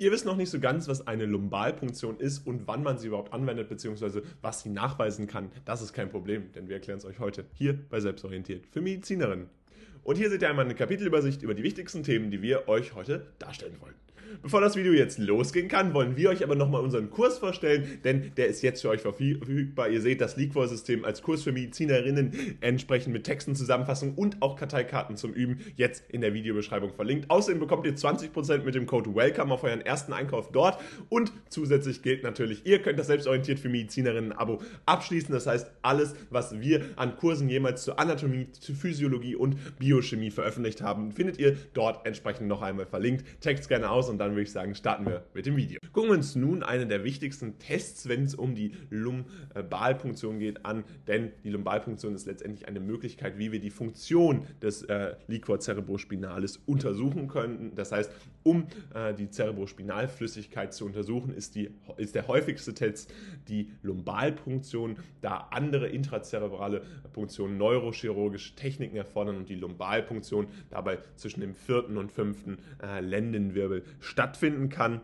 Ihr wisst noch nicht so ganz, was eine Lumbalpunktion ist und wann man sie überhaupt anwendet, beziehungsweise was sie nachweisen kann. Das ist kein Problem, denn wir erklären es euch heute hier bei Selbstorientiert für Medizinerinnen. Und hier seht ihr einmal eine Kapitelübersicht über die wichtigsten Themen, die wir euch heute darstellen wollen. Bevor das Video jetzt losgehen kann, wollen wir euch aber nochmal unseren Kurs vorstellen, denn der ist jetzt für euch verfügbar. Ihr seht das Leakvoice-System als Kurs für Medizinerinnen, entsprechend mit Texten, Zusammenfassungen und auch Karteikarten zum Üben, jetzt in der Videobeschreibung verlinkt. Außerdem bekommt ihr 20% mit dem Code WELCOME auf euren ersten Einkauf dort und zusätzlich gilt natürlich, ihr könnt das selbstorientiert für Medizinerinnen Abo abschließen. Das heißt, alles, was wir an Kursen jemals zur Anatomie, zur Physiologie und Biochemie veröffentlicht haben, findet ihr dort entsprechend noch einmal verlinkt. Checkt gerne aus und und dann würde ich sagen, starten wir mit dem Video. Gucken wir uns nun einen der wichtigsten Tests, wenn es um die Lumbalpunktion geht, an, denn die Lumbalpunktion ist letztendlich eine Möglichkeit, wie wir die Funktion des äh, Liquor cerebrospinalis untersuchen können. Das heißt, um äh, die Cerebrospinalflüssigkeit zu untersuchen, ist, die, ist der häufigste Test die Lumbalpunktion, da andere intrazerebrale Punktionen neurochirurgische Techniken erfordern und die Lumbalpunktion dabei zwischen dem vierten und fünften äh, Lendenwirbel stattfinden kann.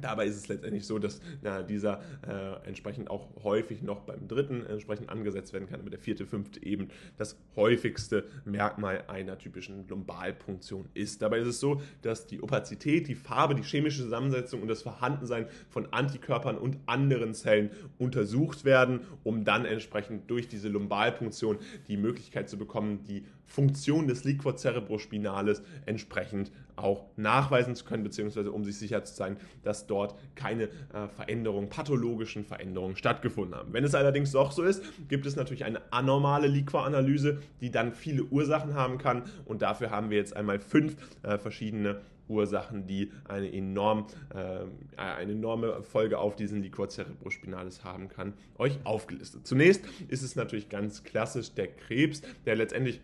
Dabei ist es letztendlich so, dass na, dieser äh, entsprechend auch häufig noch beim dritten entsprechend angesetzt werden kann, aber der vierte, fünfte eben das häufigste Merkmal einer typischen Lumbalpunktion ist. Dabei ist es so, dass die Opazität, die Farbe, die chemische Zusammensetzung und das Vorhandensein von Antikörpern und anderen Zellen untersucht werden, um dann entsprechend durch diese Lumbalpunktion die Möglichkeit zu bekommen, die Funktion des Liquor cerebrospinales entsprechend auch nachweisen zu können, beziehungsweise um sich sicher zu sein, dass dort keine äh, Veränderungen, pathologischen Veränderungen stattgefunden haben. Wenn es allerdings doch so ist, gibt es natürlich eine anormale Liquor-Analyse, die dann viele Ursachen haben kann und dafür haben wir jetzt einmal fünf äh, verschiedene Ursachen, die eine, enorm, äh, eine enorme Folge auf diesen Liquor cerebrospinalis haben kann, euch aufgelistet. Zunächst ist es natürlich ganz klassisch der Krebs, der letztendlich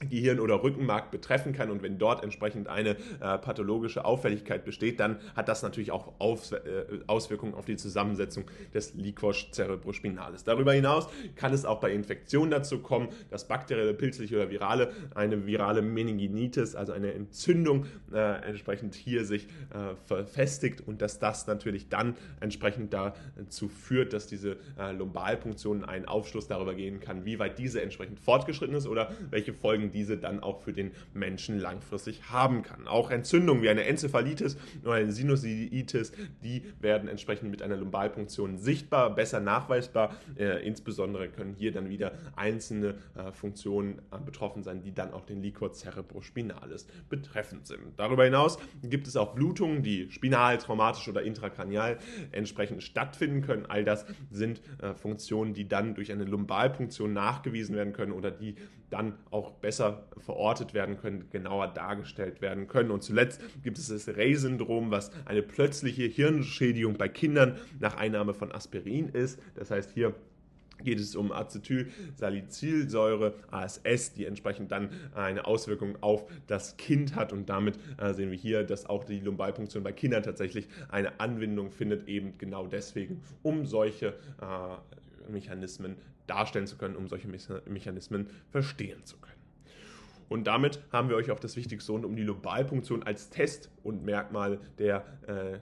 Gehirn oder Rückenmark betreffen kann und wenn dort entsprechend eine äh, pathologische Auffälligkeit besteht, dann hat das natürlich auch auf, äh, Auswirkungen auf die Zusammensetzung des Liquors cerebrospinalis. Darüber hinaus kann es auch bei Infektionen dazu kommen, dass bakterielle, pilzliche oder virale, eine virale Meninginitis, also eine Entzündung äh, entsprechend hier sich äh, verfestigt und dass das natürlich dann entsprechend dazu führt, dass diese äh, Lumbalpunktion einen Aufschluss darüber gehen kann, wie weit diese entsprechend fortgeschritten ist oder welche Folgen diese dann auch für den Menschen langfristig haben kann. Auch Entzündungen wie eine Enzephalitis oder eine Sinusitis, die werden entsprechend mit einer Lumbalpunktion sichtbar, besser nachweisbar. Äh, insbesondere können hier dann wieder einzelne äh, Funktionen äh, betroffen sein, die dann auch den Liquor cerebrospinalis betreffend sind. Darüber hinaus gibt es auch Blutungen, die spinal, traumatisch oder intrakranial entsprechend stattfinden können. All das sind äh, Funktionen, die dann durch eine Lumbalpunktion nachgewiesen werden können oder die dann auch besser verortet werden können, genauer dargestellt werden können. Und zuletzt gibt es das Rey-Syndrom, was eine plötzliche Hirnschädigung bei Kindern nach Einnahme von Aspirin ist. Das heißt, hier geht es um Acetylsalicylsäure, ASS, die entsprechend dann eine Auswirkung auf das Kind hat und damit äh, sehen wir hier, dass auch die Lumbalpunktion bei Kindern tatsächlich eine Anwendung findet, eben genau deswegen, um solche äh, Mechanismen darstellen zu können, um solche Mechanismen verstehen zu können. Und damit haben wir euch auch das Wichtigste rund um die Lobalpunktion als Test und Merkmal der äh,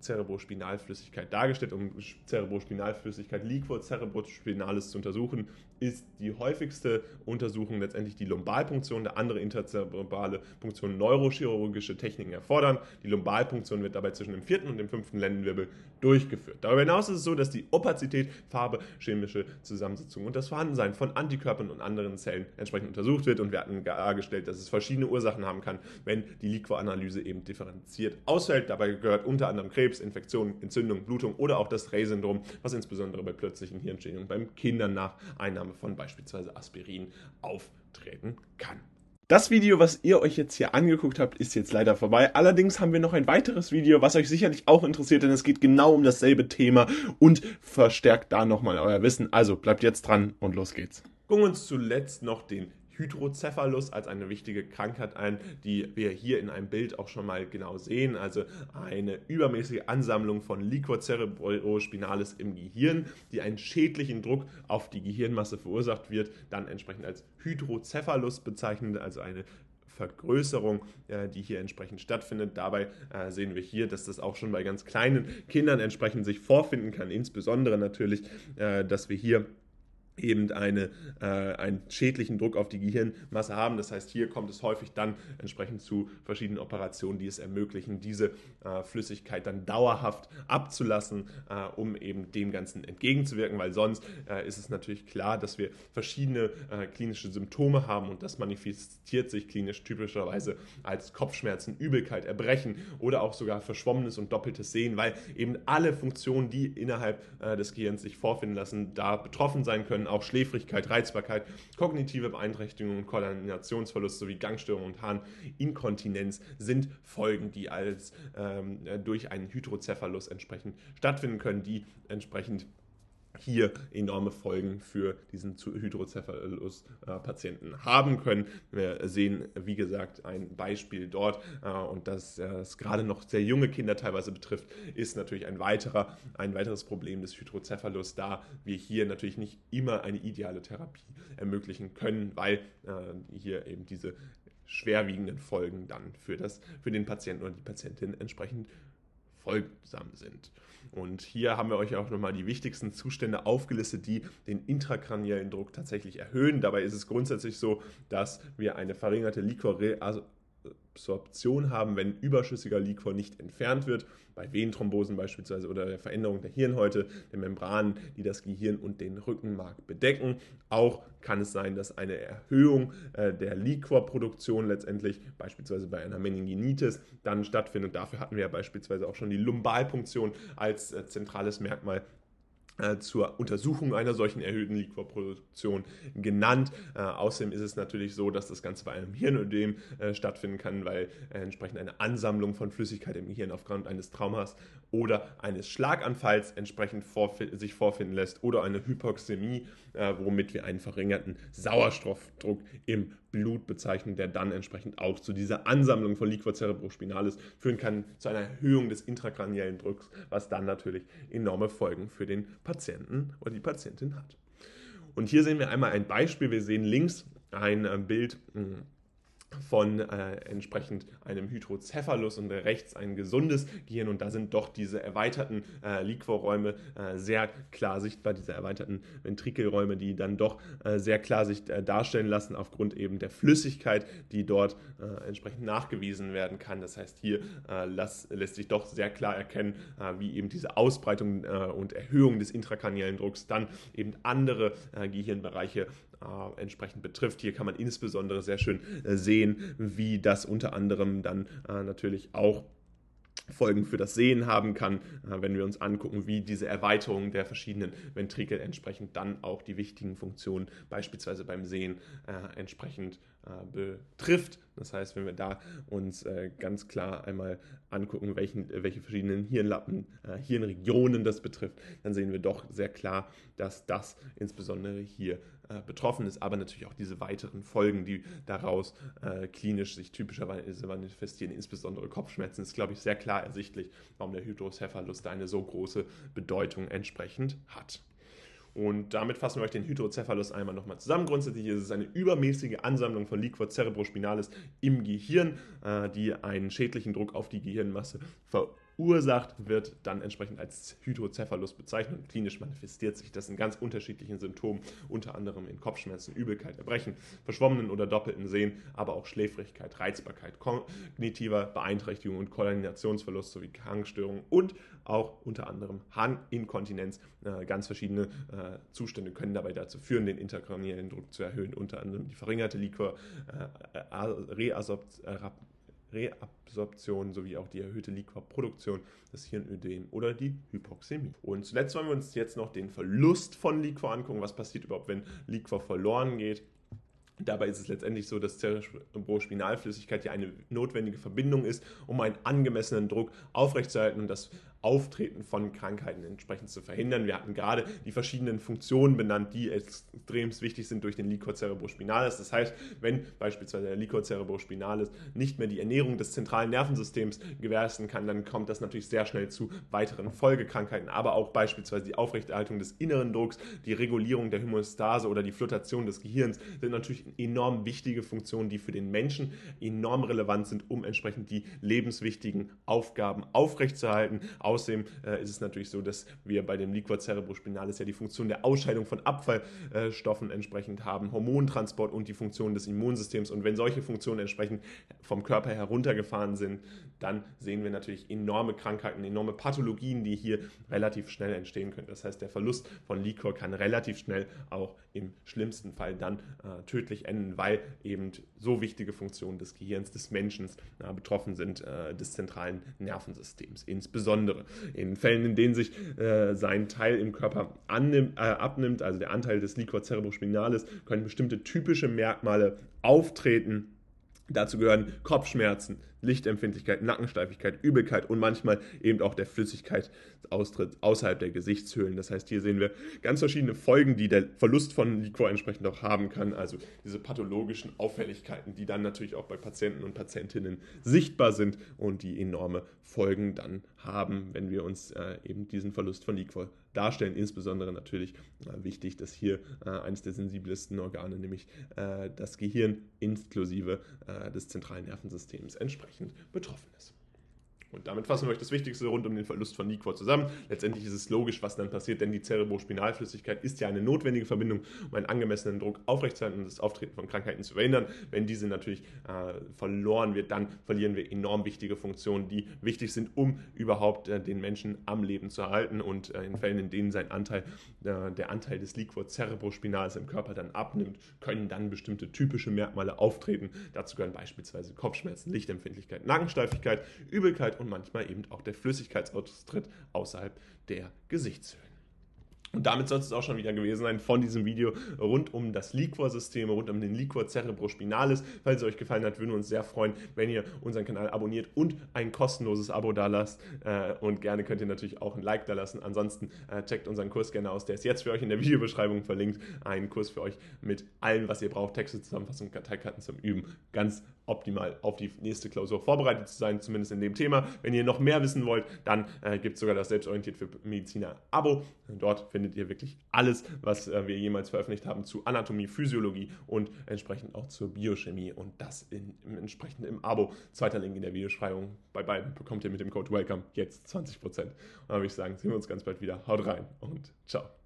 Cerebrospinalflüssigkeit dargestellt, um Cerebrospinalflüssigkeit Liquor cerebrospinalis zu untersuchen, ist die häufigste Untersuchung letztendlich die Lumbalpunktion. Der andere interzerebrale Punktion neurochirurgische Techniken erfordern. Die Lumbalpunktion wird dabei zwischen dem vierten und dem fünften Lendenwirbel durchgeführt. Darüber hinaus ist es so, dass die Opazität, Farbe, chemische Zusammensetzung und das Vorhandensein von Antikörpern und anderen Zellen entsprechend untersucht wird und wir hatten dargestellt, dass es verschiedene Ursachen haben kann, wenn die Liquoranalyse eben differenziert ausfällt. Dabei gehört unter anderem Krebs, Infektionen, Entzündung, Blutung oder auch das Rey-Syndrom, was insbesondere bei plötzlichen Hirnschädigungen beim Kindern nach Einnahme von beispielsweise Aspirin auftreten kann. Das Video, was ihr euch jetzt hier angeguckt habt, ist jetzt leider vorbei. Allerdings haben wir noch ein weiteres Video, was euch sicherlich auch interessiert, denn es geht genau um dasselbe Thema und verstärkt da nochmal euer Wissen. Also bleibt jetzt dran und los geht's. Gucken wir uns zuletzt noch den Hydrocephalus als eine wichtige Krankheit ein, die wir hier in einem Bild auch schon mal genau sehen. Also eine übermäßige Ansammlung von Liquor cerebrospinalis im Gehirn, die einen schädlichen Druck auf die Gehirnmasse verursacht wird, dann entsprechend als Hydrocephalus bezeichnet, also eine Vergrößerung, äh, die hier entsprechend stattfindet. Dabei äh, sehen wir hier, dass das auch schon bei ganz kleinen Kindern entsprechend sich vorfinden kann, insbesondere natürlich, äh, dass wir hier eben eine, äh, einen schädlichen Druck auf die Gehirnmasse haben. Das heißt, hier kommt es häufig dann entsprechend zu verschiedenen Operationen, die es ermöglichen, diese äh, Flüssigkeit dann dauerhaft abzulassen, äh, um eben dem Ganzen entgegenzuwirken, weil sonst äh, ist es natürlich klar, dass wir verschiedene äh, klinische Symptome haben und das manifestiert sich klinisch typischerweise als Kopfschmerzen, Übelkeit, Erbrechen oder auch sogar verschwommenes und doppeltes Sehen, weil eben alle Funktionen, die innerhalb äh, des Gehirns sich vorfinden lassen, da betroffen sein können auch Schläfrigkeit, Reizbarkeit, kognitive Beeinträchtigungen, Koordinationsverlust sowie Gangstörungen und Harninkontinenz sind Folgen, die als ähm, durch einen Hydrocephalus entsprechend stattfinden können, die entsprechend hier enorme Folgen für diesen Hydrocephalus-Patienten haben können. Wir sehen, wie gesagt, ein Beispiel dort äh, und dass es gerade noch sehr junge Kinder teilweise betrifft, ist natürlich ein, weiterer, ein weiteres Problem des Hydrocephalus, da wir hier natürlich nicht immer eine ideale Therapie ermöglichen können, weil äh, hier eben diese schwerwiegenden Folgen dann für, das, für den Patienten oder die Patientin entsprechend folgsam sind. Und hier haben wir euch auch nochmal die wichtigsten Zustände aufgelistet, die den intrakraniellen Druck tatsächlich erhöhen. Dabei ist es grundsätzlich so, dass wir eine verringerte Liquorreabsorption Absorption haben, wenn überschüssiger Liquor nicht entfernt wird, bei Venenthrombosen beispielsweise oder der Veränderung der Hirnhäute, der Membranen, die das Gehirn und den Rückenmark bedecken. Auch kann es sein, dass eine Erhöhung äh, der Liquorproduktion letztendlich beispielsweise bei einer Meninginitis dann stattfindet. Dafür hatten wir ja beispielsweise auch schon die Lumbalpunktion als äh, zentrales Merkmal zur Untersuchung einer solchen erhöhten Liquorproduktion genannt. Äh, außerdem ist es natürlich so, dass das Ganze bei einem Hirnödem äh, stattfinden kann, weil äh, entsprechend eine Ansammlung von Flüssigkeit im Gehirn aufgrund eines Traumas oder eines Schlaganfalls entsprechend vorf sich vorfinden lässt oder eine Hypoxämie, äh, womit wir einen verringerten Sauerstoffdruck im Blut bezeichnen, der dann entsprechend auch zu dieser Ansammlung von Liquor cerebrospinalis führen kann, zu einer Erhöhung des intrakraniellen Drucks, was dann natürlich enorme Folgen für den Patienten oder die Patientin hat. Und hier sehen wir einmal ein Beispiel. Wir sehen links ein äh, Bild hm, von äh, entsprechend einem Hydrocephalus und rechts ein gesundes Gehirn und da sind doch diese erweiterten äh, Liquorräume äh, sehr klar sichtbar, diese erweiterten Ventrikelräume, die dann doch äh, sehr klar sich äh, darstellen lassen aufgrund eben der Flüssigkeit, die dort äh, entsprechend nachgewiesen werden kann. Das heißt, hier las, lässt sich doch sehr klar erkennen, wie eben diese Ausbreitung und Erhöhung des intrakraniellen Drucks dann eben andere Gehirnbereiche äh, entsprechend betrifft. Hier kann man insbesondere sehr schön äh, sehen, wie das unter anderem dann äh, natürlich auch Folgen für das Sehen haben kann, äh, wenn wir uns angucken, wie diese Erweiterung der verschiedenen Ventrikel entsprechend dann auch die wichtigen Funktionen beispielsweise beim Sehen äh, entsprechend äh, betrifft. Das heißt, wenn wir da uns ganz klar einmal angucken, welchen, welche verschiedenen Hirnlappen, Hirnregionen das betrifft, dann sehen wir doch sehr klar, dass das insbesondere hier äh, betroffen ist, aber natürlich auch diese weiteren Folgen, die daraus äh, klinisch sich typischerweise manifestieren, insbesondere Kopfschmerzen, ist, glaube ich, sehr klar ersichtlich, warum der Hydrocephalus da eine so große Bedeutung entsprechend hat. Und damit fassen wir euch den Hydrocephalus einmal nochmal zusammen. Grundsätzlich ist es eine übermäßige Ansammlung von Liquor cerebrospinalis im Gehirn, äh, die einen schädlichen Druck auf die Gehirnmasse verursacht verursacht, wird dann entsprechend als Hydrocephalus bezeichnet. Und klinisch manifestiert sich das in ganz unterschiedlichen Symptomen, unter anderem in Kopfschmerzen, Übelkeit, Erbrechen, verschwommenen oder doppelten Sehen, aber auch Schläfrigkeit, Reizbarkeit, kognitiver Beeinträchtigung und Koordinationsverlust sowie Krankstörungen und auch unter anderem Harninkontinenz. Äh, ganz verschiedene äh, Zustände können dabei dazu führen, den interkraniellen Druck zu erhöhen, unter anderem die verringerte Liquor, äh, Reabsorption Reabsorption sowie auch die erhöhte Liquorproduktion, das Hirnödem oder die Hypoxämie. Und zuletzt wollen wir uns jetzt noch den Verlust von Liquor angucken. Was passiert überhaupt, wenn Liquor verloren geht? Dabei ist es letztendlich so, dass Cerebrospinalflüssigkeit ja eine notwendige Verbindung ist, um einen angemessenen Druck aufrechtzuerhalten und das Auftreten von Krankheiten entsprechend zu verhindern. Wir hatten gerade die verschiedenen Funktionen benannt, die extrem wichtig sind durch den Liquor cerebrospinalis. Das heißt, wenn beispielsweise der Liquor cerebrospinalis nicht mehr die Ernährung des zentralen Nervensystems gewährleisten kann, dann kommt das natürlich sehr schnell zu weiteren Folgekrankheiten, aber auch beispielsweise die Aufrechterhaltung des inneren Drucks, die Regulierung der Homöostase oder die Flutation des Gehirns sind natürlich enorm wichtige Funktionen, die für den Menschen enorm relevant sind, um entsprechend die lebenswichtigen Aufgaben aufrechtzuerhalten. Außerdem äh, ist es natürlich so, dass wir bei dem Liquor cerebrospinalis ja die Funktion der Ausscheidung von Abfallstoffen entsprechend haben, Hormontransport und die Funktion des Immunsystems. Und wenn solche Funktionen entsprechend vom Körper heruntergefahren sind, dann sehen wir natürlich enorme Krankheiten, enorme Pathologien, die hier relativ schnell entstehen können. Das heißt, der Verlust von Liquor kann relativ schnell auch im schlimmsten Fall dann äh, tödlich enden, weil eben so wichtige Funktionen des Gehirns des Menschen äh, betroffen sind, äh, des zentralen Nervensystems. Insbesondere in Fällen, in denen sich äh, sein Teil im Körper annimmt, äh, abnimmt, also der Anteil des Liquor cerebrospinalis, können bestimmte typische Merkmale auftreten. Dazu gehören Kopfschmerzen, Lichtempfindlichkeit, Nackensteifigkeit, Übelkeit und manchmal eben auch der Flüssigkeitsaustritt außerhalb der Gesichtshöhlen. Das heißt, hier sehen wir ganz verschiedene Folgen, die der Verlust von Liquor entsprechend auch haben kann. Also diese pathologischen Auffälligkeiten, die dann natürlich auch bei Patienten und Patientinnen sichtbar sind und die enorme Folgen dann haben, wenn wir uns äh, eben diesen Verlust von Liquor darstellen. Insbesondere natürlich äh, wichtig, dass hier äh, eines der sensibelsten Organe, nämlich äh, das Gehirn inklusive äh, des zentralen Nervensystems entsprechend entsprechend betroffen ist. Und damit fassen wir euch das Wichtigste rund um den Verlust von Liquor zusammen. Letztendlich ist es logisch, was dann passiert, denn die Cerebrospinalflüssigkeit ist ja eine notwendige Verbindung, um einen angemessenen Druck aufrechtzuerhalten und das Auftreten von Krankheiten zu verhindern. Wenn diese natürlich äh, verloren wird, dann verlieren wir enorm wichtige Funktionen, die wichtig sind, um überhaupt äh, den Menschen am Leben zu erhalten. Und äh, in Fällen, in denen sein Anteil, äh, der Anteil des Liquor cerebrospinals im Körper dann abnimmt, können dann bestimmte typische Merkmale auftreten. Dazu gehören beispielsweise Kopfschmerzen, Lichtempfindlichkeit, Nackensteifigkeit, Übelkeit und und manchmal eben auch der Flüssigkeitsaustritt außerhalb der Gesichtshöhlen. Und damit soll es auch schon wieder gewesen sein von diesem Video rund um das Liquor-System, rund um den Liquor cerebrospinalis. Falls es euch gefallen hat, würden wir uns sehr freuen, wenn ihr unseren Kanal abonniert und ein kostenloses Abo da lasst. Äh, und gerne könnt ihr natürlich auch ein Like da lassen. Ansonsten äh, checkt unseren Kurs gerne aus. Der ist jetzt für euch in der Videobeschreibung verlinkt. Ein Kurs für euch mit allem, was ihr braucht. Texte, Zusammenfassung, Karteikarten zum Üben. Ganz optimal auf die nächste Klausur vorbereitet zu sein, zumindest in dem Thema. Wenn ihr noch mehr wissen wollt, dann äh, gibt es sogar das Selbstorientiert für Mediziner Abo. Dort findet ihr wirklich alles, was äh, wir jemals veröffentlicht haben zu Anatomie, Physiologie und entsprechend auch zur Biochemie und das in, im, entsprechend im Abo. Zweiter Link in der Videobeschreibung. Bei beiden bekommt ihr mit dem Code WELCOME jetzt 20%. Und dann würde ich sagen, sehen wir uns ganz bald wieder. Haut rein und ciao.